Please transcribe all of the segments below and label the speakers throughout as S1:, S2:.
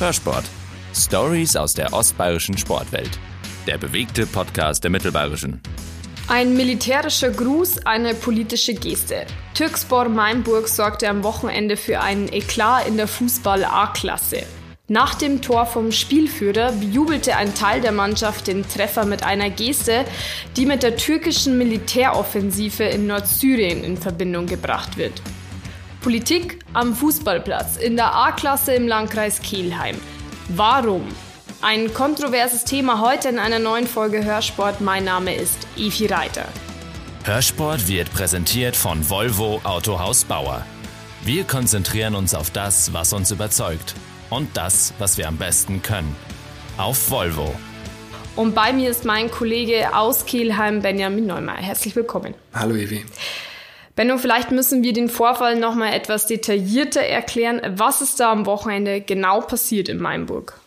S1: Hörsport. Stories aus der ostbayerischen Sportwelt. Der bewegte Podcast der Mittelbayerischen.
S2: Ein militärischer Gruß, eine politische Geste. Türkspor Mainburg sorgte am Wochenende für einen Eklat in der Fußball-A-Klasse. Nach dem Tor vom Spielführer bejubelte ein Teil der Mannschaft den Treffer mit einer Geste, die mit der türkischen Militäroffensive in Nordsyrien in Verbindung gebracht wird. Politik am Fußballplatz in der A-Klasse im Landkreis Kelheim. Warum? Ein kontroverses Thema heute in einer neuen Folge Hörsport. Mein Name ist Evi Reiter.
S1: Hörsport wird präsentiert von Volvo Autohaus Bauer. Wir konzentrieren uns auf das, was uns überzeugt und das, was wir am besten können. Auf Volvo.
S2: Und bei mir ist mein Kollege aus Kelheim, Benjamin Neumann. Herzlich willkommen.
S3: Hallo Evi.
S2: Benno, vielleicht müssen wir den Vorfall noch mal etwas detaillierter erklären. Was ist da am Wochenende genau passiert in Mainburg?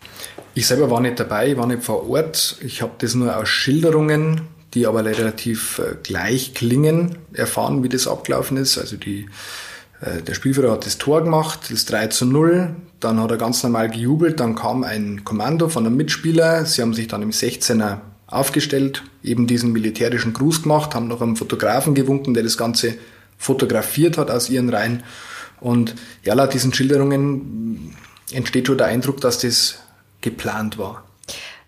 S3: Ich selber war nicht dabei, ich war nicht vor Ort. Ich habe das nur aus Schilderungen, die aber relativ äh, gleich klingen, erfahren, wie das abgelaufen ist. Also die, äh, der Spielführer hat das Tor gemacht, das 3 zu 0. Dann hat er ganz normal gejubelt. Dann kam ein Kommando von einem Mitspieler. Sie haben sich dann im 16er aufgestellt, eben diesen militärischen Gruß gemacht, haben noch einem Fotografen gewunken, der das Ganze fotografiert hat aus ihren Reihen. Und ja, laut diesen Schilderungen entsteht schon der Eindruck, dass das geplant war.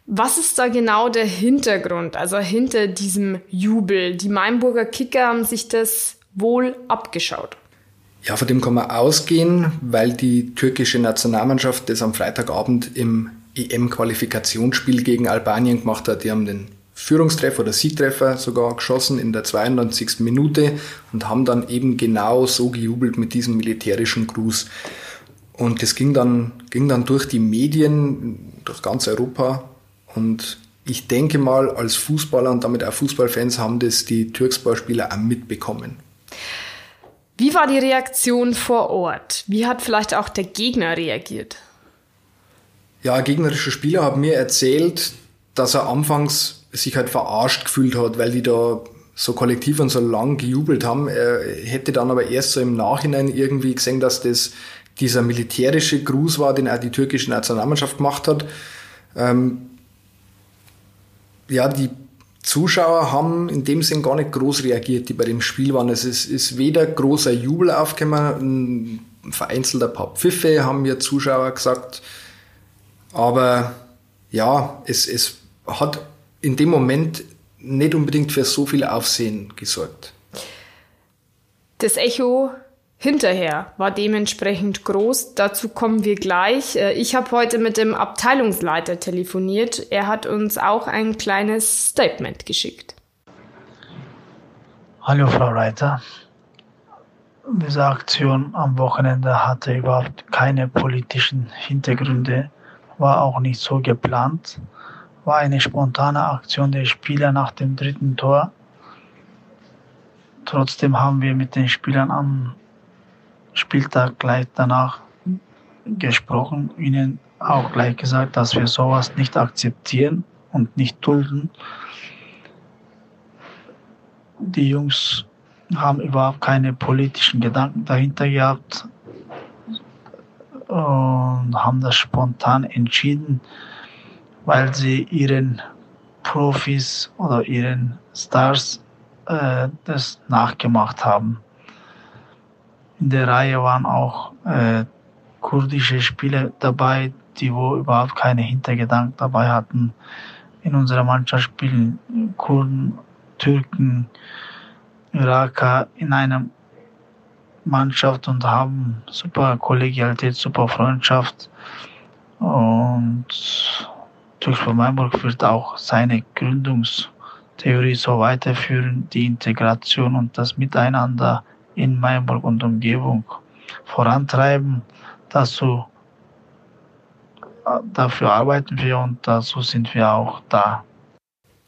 S2: Was ist da genau der Hintergrund, also hinter diesem Jubel? Die Mainburger Kicker haben sich das wohl abgeschaut.
S3: Ja, von dem kann man ausgehen, weil die türkische Nationalmannschaft das am Freitagabend im EM-Qualifikationsspiel gegen Albanien gemacht hat. Die haben den Führungstreffer oder Siegtreffer sogar geschossen in der 92. Minute und haben dann eben genau so gejubelt mit diesem militärischen Gruß. Und das ging dann, ging dann durch die Medien, durch ganz Europa. Und ich denke mal, als Fußballer und damit auch Fußballfans haben das die Türkspor-Spieler auch mitbekommen.
S2: Wie war die Reaktion vor Ort? Wie hat vielleicht auch der Gegner reagiert?
S3: Ja, gegnerische Spieler haben mir erzählt, dass er anfangs sich halt verarscht gefühlt hat, weil die da so kollektiv und so lang gejubelt haben. Er hätte dann aber erst so im Nachhinein irgendwie gesehen, dass das dieser militärische Gruß war, den auch die türkische Nationalmannschaft gemacht hat. Ähm, ja, die Zuschauer haben in dem Sinn gar nicht groß reagiert, die bei dem Spiel waren. Es ist, ist weder großer Jubel aufgekommen, ein vereinzelter paar Pfiffe, haben mir Zuschauer gesagt. Aber ja, es, es hat in dem Moment nicht unbedingt für so viel Aufsehen gesorgt.
S2: Das Echo hinterher war dementsprechend groß. Dazu kommen wir gleich. Äh, ich habe heute mit dem Abteilungsleiter telefoniert. Er hat uns auch ein kleines Statement geschickt.
S4: Hallo Frau Reiter. Diese Aktion am Wochenende hatte überhaupt keine politischen Hintergründe, war auch nicht so geplant war eine spontane Aktion der Spieler nach dem dritten Tor. Trotzdem haben wir mit den Spielern am Spieltag gleich danach gesprochen, ihnen auch gleich gesagt, dass wir sowas nicht akzeptieren und nicht dulden. Die Jungs haben überhaupt keine politischen Gedanken dahinter gehabt und haben das spontan entschieden weil sie ihren Profis oder ihren Stars äh, das nachgemacht haben. In der Reihe waren auch äh, kurdische Spieler dabei, die wo überhaupt keine Hintergedanken dabei hatten. In unserer Mannschaft spielen Kurden, Türken, Iraker in einer Mannschaft und haben super Kollegialität, super Freundschaft und Türkspor Mainburg wird auch seine Gründungstheorie so weiterführen, die Integration und das Miteinander in Mainburg und Umgebung vorantreiben. Dazu, dafür arbeiten wir und dazu sind wir auch da.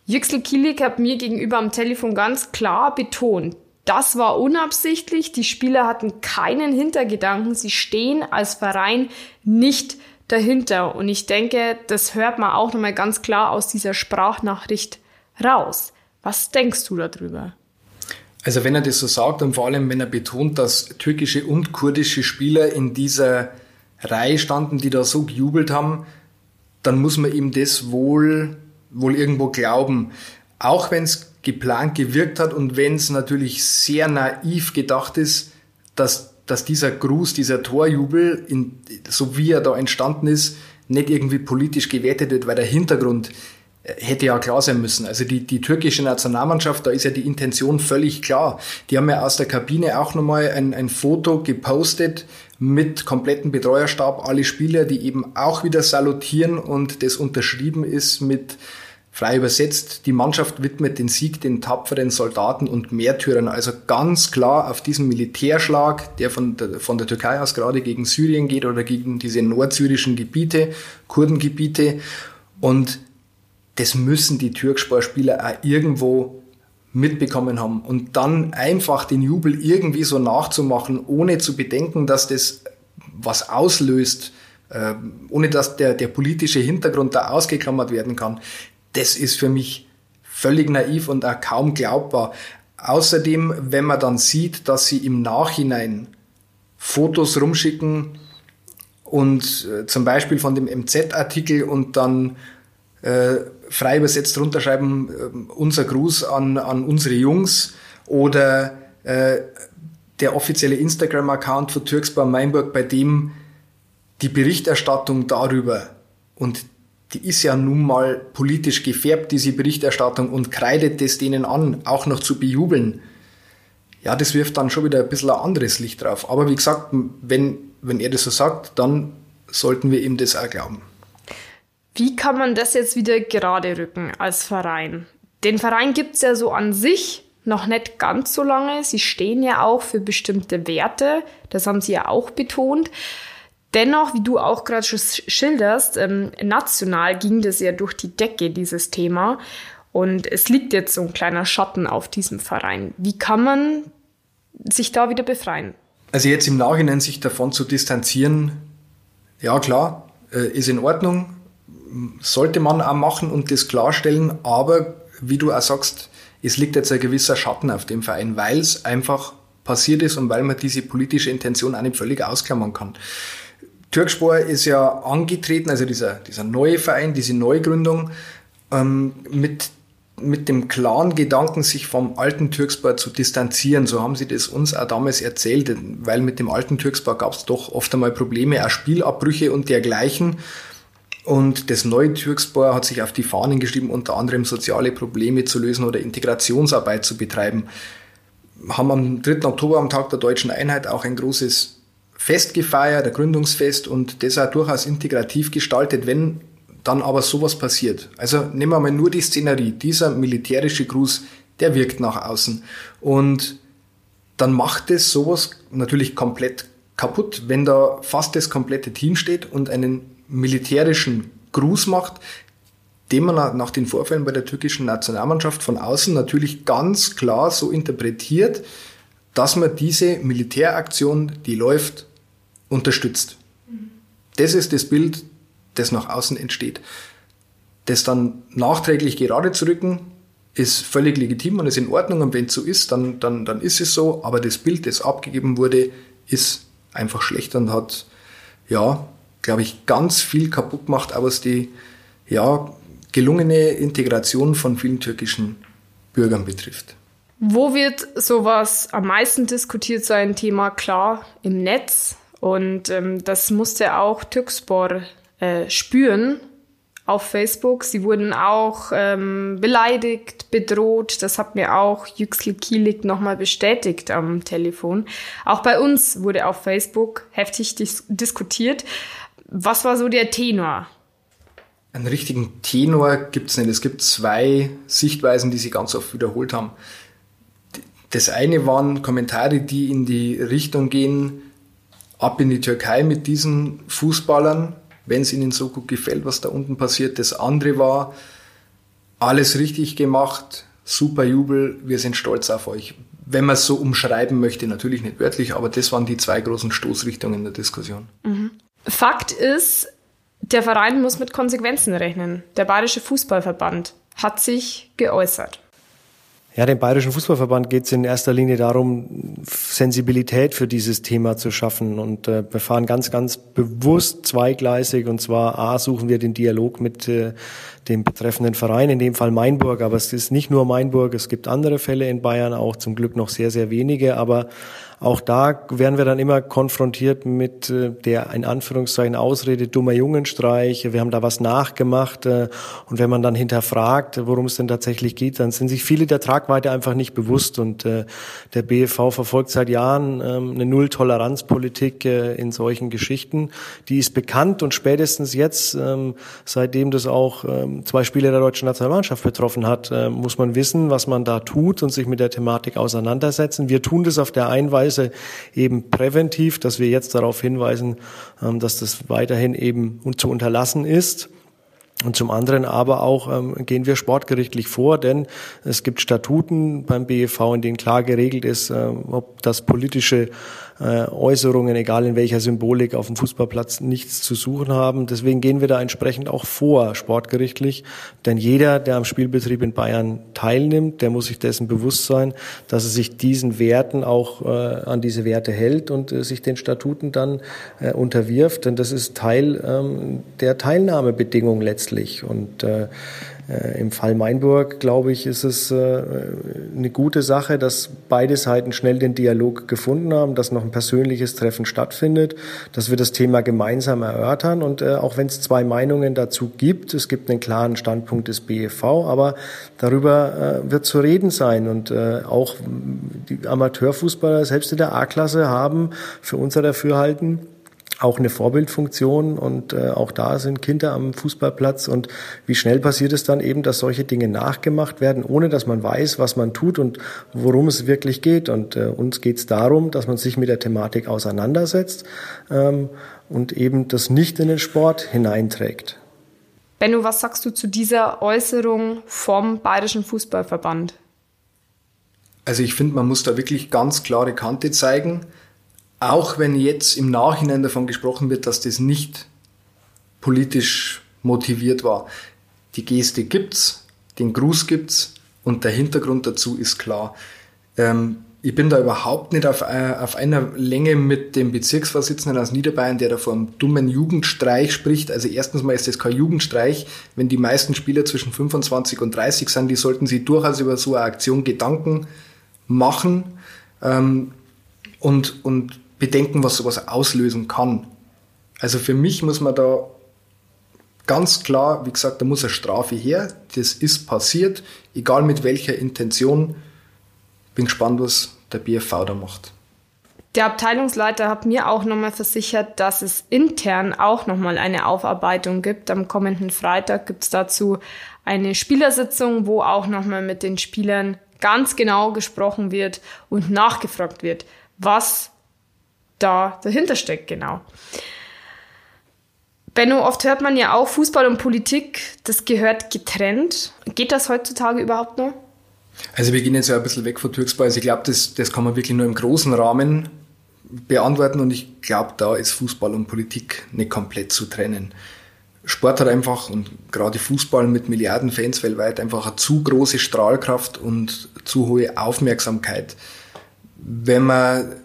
S2: Yüksel Kilik hat mir gegenüber am Telefon ganz klar betont, das war unabsichtlich. Die Spieler hatten keinen Hintergedanken. Sie stehen als Verein nicht dahinter. Und ich denke, das hört man auch nochmal ganz klar aus dieser Sprachnachricht raus. Was denkst du darüber?
S3: Also wenn er das so sagt und vor allem wenn er betont, dass türkische und kurdische Spieler in dieser Reihe standen, die da so gejubelt haben, dann muss man ihm das wohl, wohl irgendwo glauben. Auch wenn es geplant gewirkt hat und wenn es natürlich sehr naiv gedacht ist, dass, dass dieser Gruß, dieser Torjubel, in, so wie er da entstanden ist, nicht irgendwie politisch gewertet wird, weil der Hintergrund hätte ja klar sein müssen. Also die, die türkische Nationalmannschaft, da ist ja die Intention völlig klar. Die haben ja aus der Kabine auch nochmal ein, ein Foto gepostet mit kompletten Betreuerstab, alle Spieler, die eben auch wieder salutieren und das unterschrieben ist mit frei übersetzt, die Mannschaft widmet den Sieg den tapferen Soldaten und Märtyrern. Also ganz klar auf diesen Militärschlag, der von der, von der Türkei aus gerade gegen Syrien geht oder gegen diese nordsyrischen Gebiete, Kurdengebiete. Und das müssen die Türkspor-Spieler auch irgendwo mitbekommen haben. Und dann einfach den Jubel irgendwie so nachzumachen, ohne zu bedenken, dass das was auslöst, äh, ohne dass der, der politische Hintergrund da ausgeklammert werden kann, das ist für mich völlig naiv und auch kaum glaubbar. Außerdem, wenn man dann sieht, dass sie im Nachhinein Fotos rumschicken und äh, zum Beispiel von dem MZ-Artikel und dann äh, frei übersetzt runterschreiben, äh, unser Gruß an, an unsere Jungs oder äh, der offizielle Instagram-Account von Türksbar Mainburg, bei dem die Berichterstattung darüber und die ist ja nun mal politisch gefärbt, diese Berichterstattung, und kreidet es denen an, auch noch zu bejubeln. Ja, das wirft dann schon wieder ein bisschen ein anderes Licht drauf. Aber wie gesagt, wenn, wenn er das so sagt, dann sollten wir ihm das auch glauben.
S2: Wie kann man das jetzt wieder gerade rücken als Verein? Den Verein gibt es ja so an sich noch nicht ganz so lange. Sie stehen ja auch für bestimmte Werte. Das haben Sie ja auch betont. Dennoch, wie du auch gerade schon schilderst, ähm, national ging das ja durch die Decke, dieses Thema. Und es liegt jetzt so ein kleiner Schatten auf diesem Verein. Wie kann man sich da wieder befreien?
S3: Also jetzt im Nachhinein sich davon zu distanzieren, ja klar, äh, ist in Ordnung, sollte man auch machen und das klarstellen, aber wie du auch sagst, es liegt jetzt ein gewisser Schatten auf dem Verein, weil es einfach passiert ist und weil man diese politische Intention auch nicht völlig ausklammern kann. Türkspor ist ja angetreten, also dieser, dieser neue Verein, diese Neugründung, ähm, mit, mit dem klaren Gedanken, sich vom alten Türkspor zu distanzieren. So haben sie das uns auch damals erzählt, weil mit dem alten Türkspor gab es doch oft einmal Probleme, auch Spielabbrüche und dergleichen. Und das neue Türkspor hat sich auf die Fahnen geschrieben, unter anderem soziale Probleme zu lösen oder Integrationsarbeit zu betreiben. Haben am 3. Oktober, am Tag der deutschen Einheit, auch ein großes Fest gefeiert, ein Gründungsfest und das auch durchaus integrativ gestaltet, wenn dann aber sowas passiert. Also nehmen wir mal nur die Szenerie. Dieser militärische Gruß, der wirkt nach außen. Und dann macht es sowas natürlich komplett kaputt, wenn da fast das komplette Team steht und einen militärischen Gruß macht, den man nach den Vorfällen bei der türkischen Nationalmannschaft von außen natürlich ganz klar so interpretiert, dass man diese Militäraktion, die läuft, unterstützt. Das ist das Bild, das nach außen entsteht. Das dann nachträglich gerade zu rücken, ist völlig legitim und ist in Ordnung. Und wenn es so ist, dann, dann, dann ist es so. Aber das Bild, das abgegeben wurde, ist einfach schlecht und hat, ja, glaube ich, ganz viel kaputt gemacht, aber was die, ja, gelungene Integration von vielen türkischen Bürgern betrifft.
S2: Wo wird sowas am meisten diskutiert sein? Thema klar im Netz. Und ähm, das musste auch Türkspor äh, spüren auf Facebook. Sie wurden auch ähm, beleidigt, bedroht. Das hat mir auch Yüksel Kielik nochmal bestätigt am Telefon. Auch bei uns wurde auf Facebook heftig dis diskutiert. Was war so der Tenor?
S3: Einen richtigen Tenor gibt es nicht. Es gibt zwei Sichtweisen, die sie ganz oft wiederholt haben. Das eine waren Kommentare, die in die Richtung gehen, ab in die Türkei mit diesen Fußballern, wenn es ihnen so gut gefällt, was da unten passiert. Das andere war, alles richtig gemacht, super Jubel, wir sind stolz auf euch. Wenn man es so umschreiben möchte, natürlich nicht wörtlich, aber das waren die zwei großen Stoßrichtungen der Diskussion.
S2: Mhm. Fakt ist, der Verein muss mit Konsequenzen rechnen. Der Bayerische Fußballverband hat sich geäußert.
S5: Ja, dem Bayerischen Fußballverband geht es in erster Linie darum, Sensibilität für dieses Thema zu schaffen. Und äh, wir fahren ganz, ganz bewusst zweigleisig. Und zwar A, suchen wir den Dialog mit äh, dem betreffenden Verein, in dem Fall Mainburg. Aber es ist nicht nur Mainburg, es gibt andere Fälle in Bayern, auch zum Glück noch sehr, sehr wenige. Aber auch da werden wir dann immer konfrontiert mit äh, der in Anführungszeichen Ausrede dummer Jungenstreich. Wir haben da was nachgemacht äh, und wenn man dann hinterfragt, worum es denn tatsächlich geht, dann sind sich viele der Tragweite einfach nicht bewusst und äh, der BFV verfolgt seit Jahren ähm, eine Null-Toleranz-Politik in solchen Geschichten. Die ist bekannt und spätestens jetzt, ähm, seitdem das auch ähm, zwei Spieler der deutschen Nationalmannschaft betroffen hat, muss man wissen, was man da tut und sich mit der Thematik auseinandersetzen. Wir tun das auf der einen Weise Weise eben präventiv, dass wir jetzt darauf hinweisen, ähm, dass das weiterhin eben zu unterlassen ist. Und zum anderen aber auch ähm, gehen wir sportgerichtlich vor, denn es gibt Statuten beim BEV, in denen klar geregelt ist, äh, ob das politische Äußerungen, egal in welcher Symbolik, auf dem Fußballplatz nichts zu suchen haben. Deswegen gehen wir da entsprechend auch vor, sportgerichtlich. Denn jeder, der am Spielbetrieb in Bayern teilnimmt, der muss sich dessen bewusst sein, dass er sich diesen Werten auch äh, an diese Werte hält und äh, sich den Statuten dann äh, unterwirft. Denn das ist Teil ähm, der Teilnahmebedingung letztlich. Und äh, äh, Im Fall Mainburg, glaube ich, ist es äh, eine gute Sache, dass beide Seiten schnell den Dialog gefunden haben, dass noch ein persönliches Treffen stattfindet, dass wir das Thema gemeinsam erörtern. Und äh, auch wenn es zwei Meinungen dazu gibt, es gibt einen klaren Standpunkt des BEV, aber darüber wird zu reden sein. Und auch die Amateurfußballer selbst in der A-Klasse haben für unser Dafürhalten auch eine Vorbildfunktion und äh, auch da sind Kinder am Fußballplatz und wie schnell passiert es dann eben, dass solche Dinge nachgemacht werden, ohne dass man weiß, was man tut und worum es wirklich geht. Und äh, uns geht es darum, dass man sich mit der Thematik auseinandersetzt ähm, und eben das nicht in den Sport hineinträgt.
S2: Benno, was sagst du zu dieser Äußerung vom Bayerischen Fußballverband?
S3: Also ich finde, man muss da wirklich ganz klare Kante zeigen. Auch wenn jetzt im Nachhinein davon gesprochen wird, dass das nicht politisch motiviert war. Die Geste gibt's, den Gruß gibt's und der Hintergrund dazu ist klar. Ähm, ich bin da überhaupt nicht auf, äh, auf einer Länge mit dem Bezirksvorsitzenden aus Niederbayern, der da vom dummen Jugendstreich spricht. Also erstens mal ist das kein Jugendstreich. Wenn die meisten Spieler zwischen 25 und 30 sind, die sollten sich durchaus über so eine Aktion Gedanken machen ähm, und, und bedenken, was sowas auslösen kann. Also für mich muss man da ganz klar, wie gesagt, da muss eine Strafe her. Das ist passiert, egal mit welcher Intention. Bin gespannt, was der BFV da macht.
S2: Der Abteilungsleiter hat mir auch nochmal versichert, dass es intern auch nochmal eine Aufarbeitung gibt. Am kommenden Freitag gibt es dazu eine Spielersitzung, wo auch nochmal mit den Spielern ganz genau gesprochen wird und nachgefragt wird, was da dahinter steckt, genau. Benno, oft hört man ja auch, Fußball und Politik, das gehört getrennt. Geht das heutzutage überhaupt noch?
S3: Also wir gehen jetzt ja ein bisschen weg von Türksball. Also ich glaube, das, das kann man wirklich nur im großen Rahmen beantworten und ich glaube, da ist Fußball und Politik nicht komplett zu trennen. Sport hat einfach und gerade Fußball mit Milliarden Fans weltweit einfach eine zu große Strahlkraft und zu hohe Aufmerksamkeit. Wenn man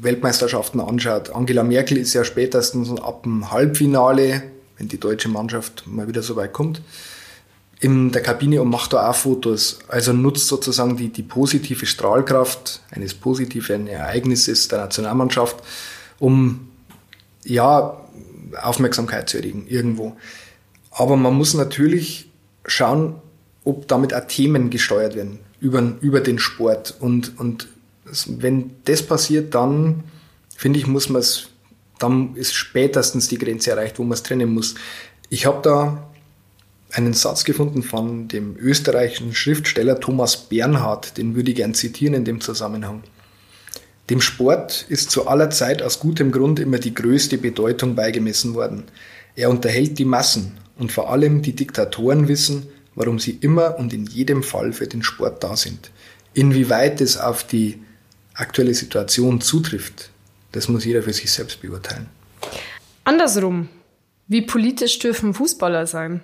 S3: Weltmeisterschaften anschaut. Angela Merkel ist ja spätestens ab dem Halbfinale, wenn die deutsche Mannschaft mal wieder so weit kommt, in der Kabine und macht da auch Fotos. Also nutzt sozusagen die, die positive Strahlkraft eines positiven Ereignisses der Nationalmannschaft, um ja Aufmerksamkeit zu erregen irgendwo. Aber man muss natürlich schauen, ob damit auch Themen gesteuert werden über, über den Sport und, und wenn das passiert, dann finde ich, muss man es, dann ist spätestens die Grenze erreicht, wo man es trennen muss. Ich habe da einen Satz gefunden von dem österreichischen Schriftsteller Thomas Bernhard, den würde ich gern zitieren in dem Zusammenhang. Dem Sport ist zu aller Zeit aus gutem Grund immer die größte Bedeutung beigemessen worden. Er unterhält die Massen und vor allem die Diktatoren wissen, warum sie immer und in jedem Fall für den Sport da sind. Inwieweit es auf die aktuelle Situation zutrifft, das muss jeder für sich selbst beurteilen.
S2: Andersrum, wie politisch dürfen Fußballer sein?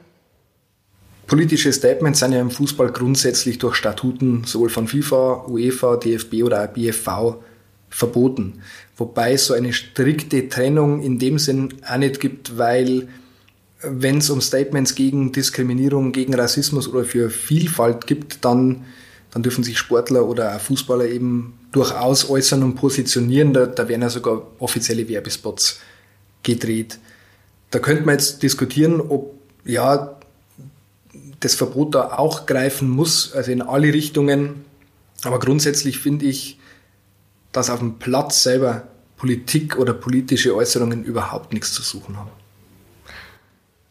S3: Politische Statements sind ja im Fußball grundsätzlich durch Statuten sowohl von FIFA, UEFA, DFB oder BFV verboten. Wobei es so eine strikte Trennung in dem Sinn auch nicht gibt, weil wenn es um Statements gegen Diskriminierung, gegen Rassismus oder für Vielfalt gibt, dann, dann dürfen sich Sportler oder auch Fußballer eben durchaus äußern und positionieren. Da, da werden ja sogar offizielle Werbespots gedreht. Da könnte man jetzt diskutieren, ob ja das Verbot da auch greifen muss, also in alle Richtungen. Aber grundsätzlich finde ich, dass auf dem Platz selber Politik oder politische Äußerungen überhaupt nichts zu suchen haben.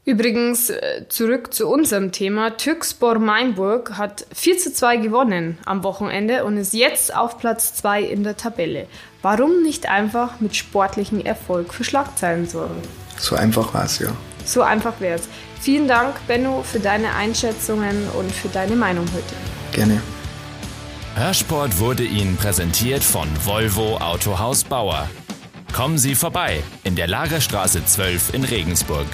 S2: Übrigens, äh, zurück zu unserem Thema. Türkspor Mainburg hat 4 zu 2 gewonnen am Wochenende und ist jetzt auf Platz 2 in der Tabelle. Warum nicht einfach mit sportlichem Erfolg für Schlagzeilen sorgen?
S3: So einfach war es, ja.
S2: So einfach wäre es. Vielen Dank, Benno, für deine Einschätzungen und für deine Meinung heute.
S3: Gerne.
S1: Hörsport wurde Ihnen präsentiert von Volvo Autohaus Bauer. Kommen Sie vorbei in der Lagerstraße 12 in Regensburg.